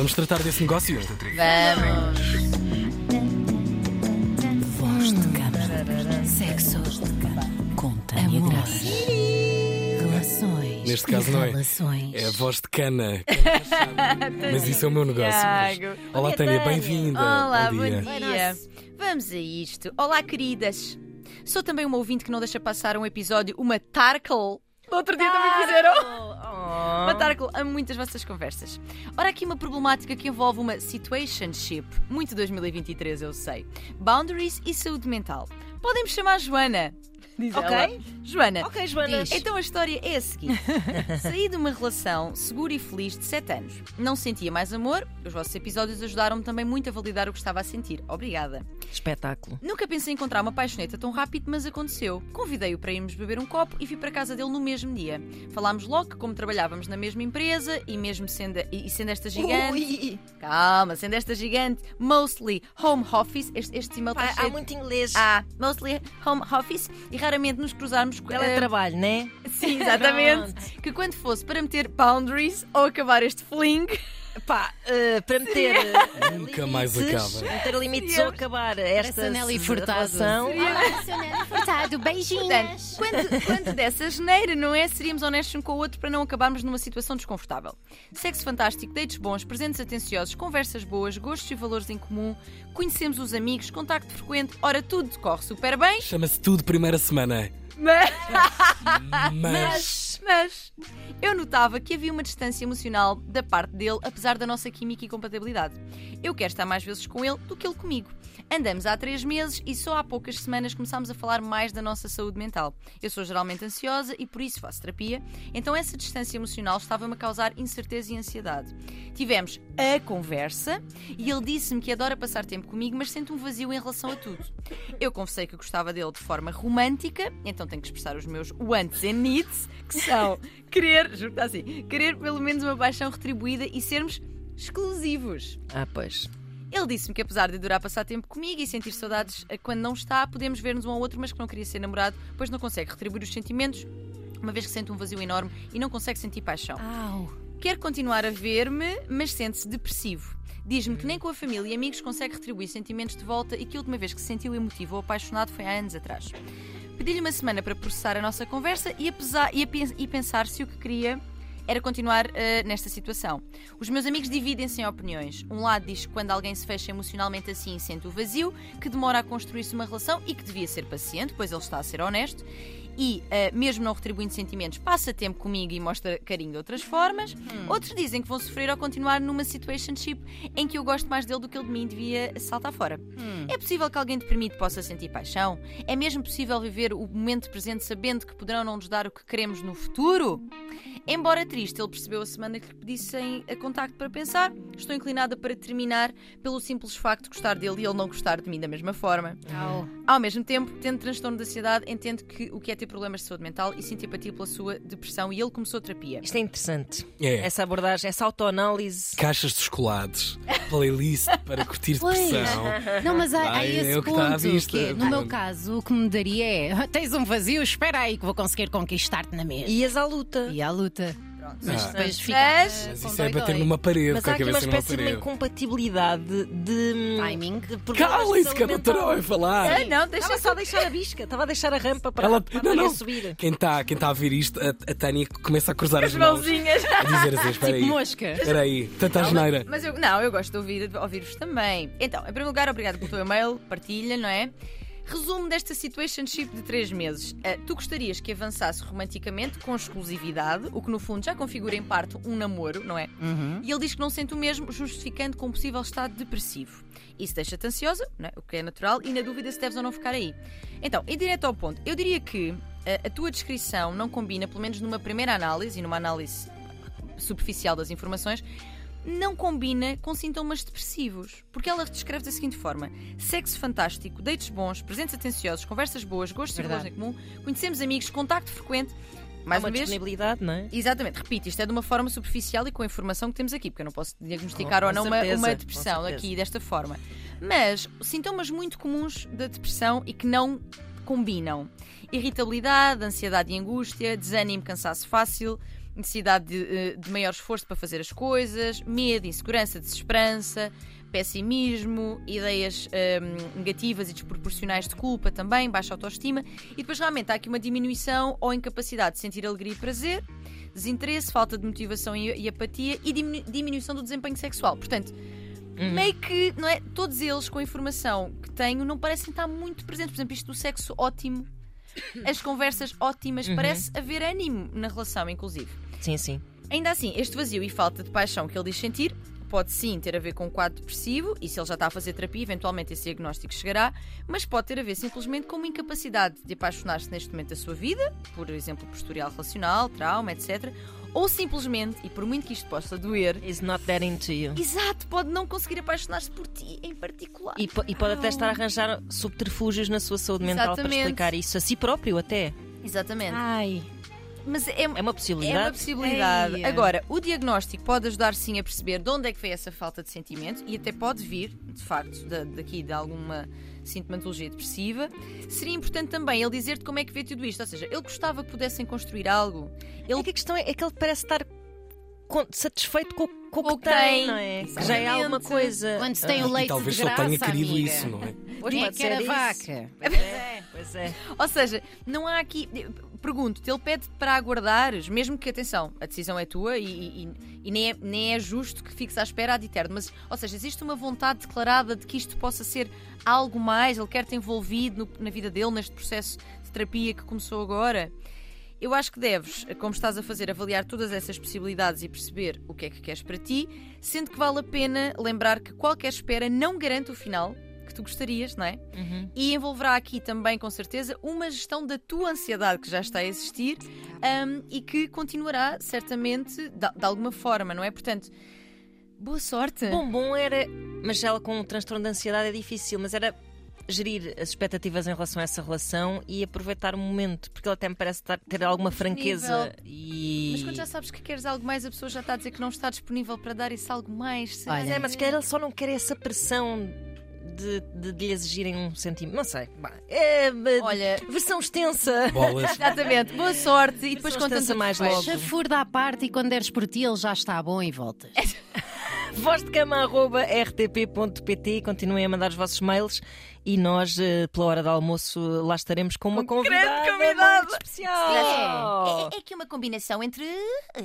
Vamos tratar desse negócio? Vamos. Voz de cama. Sexo. Com Tânia Graça. Relações. Neste caso não é. Relações. É a voz de cana. Mas isso é o meu negócio. mas-. Olá, Tânia, bem-vinda. Olá, Bom bom dia. dia. Vamos a isto. Olá, queridas. Sou também uma ouvinte que não deixa passar um episódio, uma Tarkle. Outro dia também fizeram. Tarkle, amo muitas vossas conversas. Ora, aqui uma problemática que envolve uma situationship. Muito 2023, eu sei. Boundaries e saúde mental. Podem me chamar Joana. Diz Ok. ela. Joana. Ok, Joana. Diz. Então a história é a seguinte: saí de uma relação segura e feliz de 7 anos. Não sentia mais amor, os vossos episódios ajudaram-me também muito a validar o que estava a sentir. Obrigada. Espetáculo. Nunca pensei em encontrar uma paixoneta tão rápido, mas aconteceu. Convidei-o para irmos beber um copo e fui para casa dele no mesmo dia. Falámos logo que, como trabalhávamos na mesma empresa e mesmo sendo, e sendo esta gigante. Ui, Calma, sendo esta gigante, mostly home office, este, este e-mail pá, está há cheio. muito inglês. Ah, mostly home office e raramente nos cruzarmos com Teletrabalho, né? Sim, exatamente. que quando fosse para meter boundaries ou acabar este fling, Pá, eh, para meter. eh, Nunca mais limites, acaba. Meter limites ou acabar esta Nelly Furtado. Nelly Furtado. portanto, Beijinhos. quanto, quanto dessa geneira, não é? Seríamos honestos um com o outro para não acabarmos numa situação desconfortável. Sexo fantástico, dates bons, presentes atenciosos, conversas boas, gostos e valores em comum, conhecemos os amigos, contacto frequente, ora tudo corre super bem, Chama-se tudo primeira semana. Mas. Mas. Mas eu notava que havia uma distância emocional da parte dele, apesar da nossa química e compatibilidade. Eu quero estar mais vezes com ele do que ele comigo. Andamos há três meses e só há poucas semanas começámos a falar mais da nossa saúde mental. Eu sou geralmente ansiosa e por isso faço terapia, então essa distância emocional estava-me a causar incerteza e ansiedade. Tivemos a conversa e ele disse-me que adora passar tempo comigo, mas sente um vazio em relação a tudo. Eu confessei que gostava dele de forma romântica, então tenho que expressar os meus wants and needs, que são querer, juro que assim, querer pelo menos uma paixão retribuída e sermos exclusivos. Ah, pois. Ele disse-me que apesar de adorar passar tempo comigo e sentir saudades a quando não está, podemos ver-nos um ao outro, mas que não queria ser namorado, pois não consegue retribuir os sentimentos, uma vez que sente um vazio enorme e não consegue sentir paixão. Au. Quer continuar a ver-me, mas sente-se depressivo. Diz-me que nem com a família e amigos consegue retribuir sentimentos de volta e que a última vez que se sentiu emotivo ou apaixonado foi há anos atrás. Pedi-lhe uma semana para processar a nossa conversa e, apesar, e, e pensar se o que queria era continuar eh, nesta situação. Os meus amigos dividem-se em opiniões. Um lado diz que quando alguém se fecha emocionalmente assim sente o vazio, que demora a construir-se uma relação e que devia ser paciente, pois ele está a ser honesto. E, eh, mesmo não retribuindo sentimentos, passa tempo comigo e mostra carinho de outras formas. Outros dizem que vão sofrer ao continuar numa situationship em que eu gosto mais dele do que ele de mim devia saltar fora. É possível que alguém deprimido possa sentir paixão? É mesmo possível viver o momento presente sabendo que poderão não nos dar o que queremos no futuro? Embora triste, ele percebeu a semana que lhe pedissem a contacto para pensar. Estou inclinada para terminar pelo simples facto de gostar dele e ele não gostar de mim da mesma forma. Au. Ao mesmo tempo, tendo transtorno de ansiedade, entendo que o que é ter problemas de saúde mental e sinto empatia pela sua depressão e ele começou a terapia. Isto é interessante. É. Essa abordagem, essa autoanálise. Caixas de chocolates, playlist para curtir depressão. Não, mas há, há é esse o que está à ponto. vista. que, no meu caso, o que me daria é: tens um vazio, espera aí que vou conseguir conquistar-te na mesma. Ias à luta. E à luta. Mas Ah. depois fica. Mas- Mas com isso é bater numa parede, Mas há aqui uma espécie de uma incompatibilidade de. Timing. saúde que a doutora vai falar. Ah, não, deixa Estava só deixar a bisca, estava a deixar a rampa para, Ela, para não, a não. subir. Quem está quem tá a ver isto, a, a Tânia começa a cruzar as As mãos. mãozinhas. A dizer assim: espera aí. Mosca. Espera aí, tanta asneira. Mas eu, não, eu gosto de ouvir, de ouvir-vos também. Então, em primeiro lugar, obrigado pelo teu e-mail, partilha, não é? Resumo desta situationship de três meses. Ah, tu gostarias que avançasse romanticamente, com exclusividade, o que no fundo já configura em parte um namoro, não é? E ele diz que não sente o mesmo, justificando com um possível estado depressivo. Isso deixa-te ansiosa, não é? o que é natural, e na dúvida se deves ou não ficar aí. Então, em direto ao ponto, eu diria que ah, a tua descrição não combina, pelo menos numa primeira análise e numa análise superficial das informações, não combina com sintomas depressivos. Porque ela descreve da seguinte forma: sexo fantástico, dates bons, presentes atenciosos, conversas boas, gostos e valores em comum, conhecemos amigos, contacto frequente. Mais Há uma uma vez, disponibilidade, não é? Exatamente, repito, isto é de uma forma superficial e com a informação que temos aqui, porque eu não posso diagnosticar Com- ou não uma, certeza, uma depressão aqui desta forma. Mas sintomas muito comuns da depressão e que não combinam: irritabilidade, ansiedade e angústia, desânimo, cansaço fácil, necessidade de, eh, de maior esforço para fazer as coisas, medo, insegurança, desesperança, pessimismo, ideias hum, negativas e desproporcionais de culpa também, baixa autoestima. E depois realmente há aqui uma diminuição ou incapacidade de sentir alegria e prazer, desinteresse, falta de motivação e, e apatia e diminu- diminuição do desempenho sexual. Portanto, meio que não é, todos eles, com a informação que tenho, não parecem estar muito presentes. Por exemplo, isto do sexo ótimo, as conversas ótimas, parece haver ânimo na relação, inclusive. Sim, sim. Ainda assim, este vazio e falta de paixão que ele diz sentir pode sim ter a ver com um quadro depressivo, e se ele já está a fazer terapia, eventualmente esse diagnóstico chegará, mas pode ter a ver simplesmente com uma incapacidade de apaixonar-se neste momento da sua vida, por exemplo, por historial relacional, trauma, etc. Ou simplesmente, e por muito que isto possa doer, Is not that into you. exato, pode não conseguir apaixonar-se por ti em particular. E, po- e pode até estar a arranjar subterfúgios na sua saúde mental para Exatamente. explicar isso a si próprio até. Exatamente. Ai, Mas é, É uma É uma possibilidade. possibilidade. Ei. Agora, o diagnóstico pode ajudar sim a perceber de onde é que veio essa falta de sentimento e até pode vir, de facto, da- daqui de alguma sintomatologia depressiva. Seria importante também ele dizer-te como é que vê tudo isto. Ou seja, ele gostava que pudessem construir algo. É que a questão é, é que ele parece estar satisfeito com, com o Com o que que tem, tem. não é? Que já é alguma coisa. quando se tem o E leite talvez de só graça, tenha querido amiga. isso, não é? Pois Quem é pode que era vaca? Pois é, pois é. Ou seja, não há aqui. Pergunto-te, ele pede para aguardares, mesmo que, atenção, a decisão é tua e, e- e nem, é, nem é justo que fiques à espera ad eterno. Mas, ou seja, existe uma vontade declarada de que isto possa ser algo mais, ele quer-te envolvido no- na vida dele, neste processo de terapia que começou agora. Eu acho que deves, como estás a fazer, avaliar todas essas possibilidades e perceber o que é que queres para ti, sendo que vale a pena lembrar que qualquer espera não garante o final que tu gostarias, não é? E envolverá aqui também, com certeza, uma gestão da tua ansiedade que já está a existir hum, e que continuará certamente de, de alguma forma, não é? Portanto, boa sorte. Bom, bom era. Mas ela com um transtorno de ansiedade é difícil, mas era gerir as expectativas em relação a essa relação e aproveitar o momento, porque ele até me parece estar- ter alguma franqueza e. Mas quando já sabes que queres algo mais, a pessoa já está a dizer que não está disponível para dar isso algo mais. Olha, É, mas se calhar ele só não quer essa pressão de, de, de lhe exigirem um sentimento. Não sei. Bah, É, mas- Olha, versão extensa. Bolas. exatamente, boa sorte e depois extensa mais logo. Chafurda à parte e quando deres por ti ele já está bom e voltas. Voz de cama arroba rtp.pt continuem a mandar os vossos mails e nós, eh, pela hora do almoço, lá estaremos com uma Um grande convidada, convidada. muito especial. É, é aqui uma combinação entre,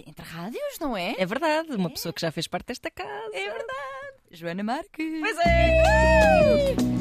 entre rádios, não é? É verdade, uma pessoa que já fez parte desta casa. É verdade. Joana Marques. Pois é!